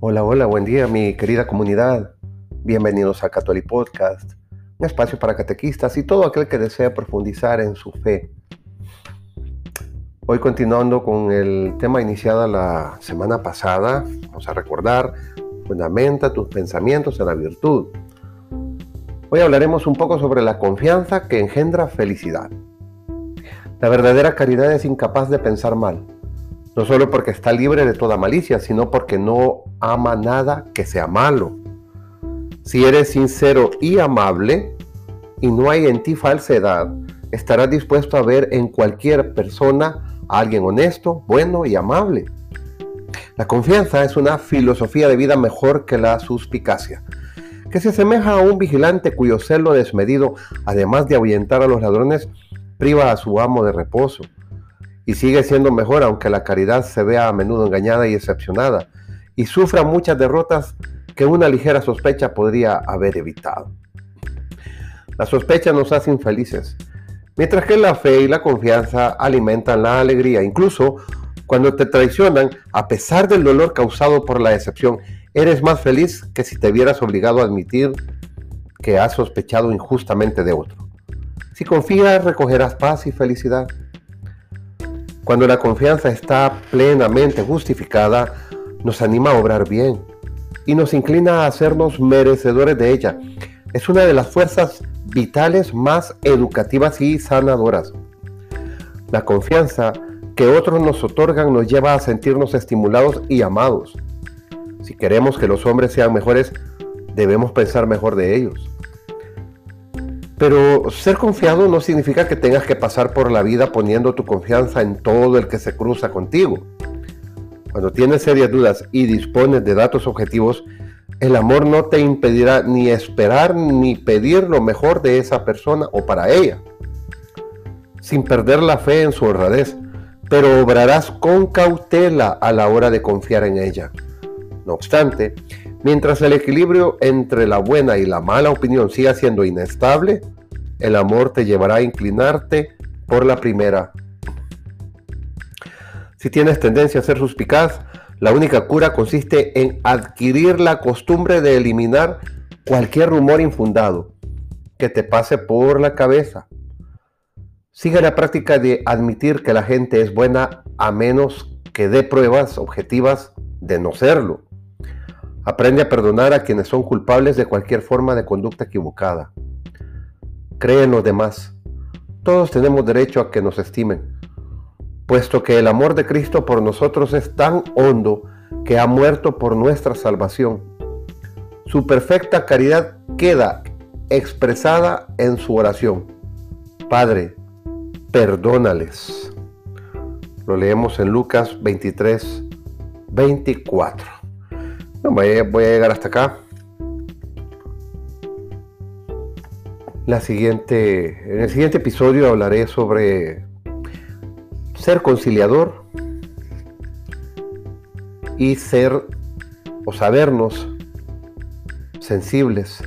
Hola, hola, buen día mi querida comunidad. Bienvenidos a Catholic Podcast, un espacio para catequistas y todo aquel que desea profundizar en su fe. Hoy continuando con el tema iniciado la semana pasada, vamos a recordar, fundamenta tus pensamientos en la virtud. Hoy hablaremos un poco sobre la confianza que engendra felicidad. La verdadera caridad es incapaz de pensar mal, no solo porque está libre de toda malicia, sino porque no ama nada que sea malo. Si eres sincero y amable, y no hay en ti falsedad, estarás dispuesto a ver en cualquier persona a alguien honesto, bueno y amable. La confianza es una filosofía de vida mejor que la suspicacia que se asemeja a un vigilante cuyo celo desmedido, además de ahuyentar a los ladrones, priva a su amo de reposo. Y sigue siendo mejor aunque la caridad se vea a menudo engañada y decepcionada, y sufra muchas derrotas que una ligera sospecha podría haber evitado. La sospecha nos hace infelices, mientras que la fe y la confianza alimentan la alegría, incluso cuando te traicionan, a pesar del dolor causado por la decepción Eres más feliz que si te vieras obligado a admitir que has sospechado injustamente de otro. Si confías, recogerás paz y felicidad. Cuando la confianza está plenamente justificada, nos anima a obrar bien y nos inclina a hacernos merecedores de ella. Es una de las fuerzas vitales más educativas y sanadoras. La confianza que otros nos otorgan nos lleva a sentirnos estimulados y amados. Si queremos que los hombres sean mejores, debemos pensar mejor de ellos. Pero ser confiado no significa que tengas que pasar por la vida poniendo tu confianza en todo el que se cruza contigo. Cuando tienes serias dudas y dispones de datos objetivos, el amor no te impedirá ni esperar ni pedir lo mejor de esa persona o para ella, sin perder la fe en su honradez, pero obrarás con cautela a la hora de confiar en ella. No obstante, mientras el equilibrio entre la buena y la mala opinión siga siendo inestable, el amor te llevará a inclinarte por la primera. Si tienes tendencia a ser suspicaz, la única cura consiste en adquirir la costumbre de eliminar cualquier rumor infundado que te pase por la cabeza. Sigue la práctica de admitir que la gente es buena a menos que dé pruebas objetivas de no serlo. Aprende a perdonar a quienes son culpables de cualquier forma de conducta equivocada. Cree en los demás. Todos tenemos derecho a que nos estimen, puesto que el amor de Cristo por nosotros es tan hondo que ha muerto por nuestra salvación. Su perfecta caridad queda expresada en su oración. Padre, perdónales. Lo leemos en Lucas 23, 24 voy, a, llegar hasta acá. La siguiente, en el siguiente episodio hablaré sobre ser conciliador y ser o sabernos sensibles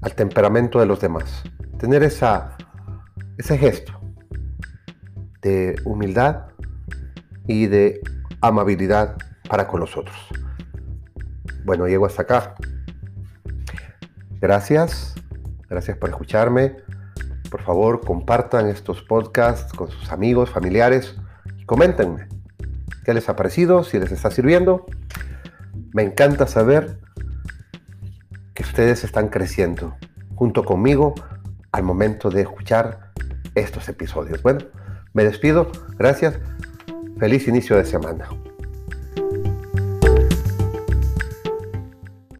al temperamento de los demás. Tener esa, ese gesto de humildad y de amabilidad para con los otros. Bueno, llego hasta acá. Gracias, gracias por escucharme. Por favor, compartan estos podcasts con sus amigos, familiares y coméntenme qué les ha parecido, si les está sirviendo. Me encanta saber que ustedes están creciendo junto conmigo al momento de escuchar estos episodios. Bueno, me despido. Gracias. Feliz inicio de semana.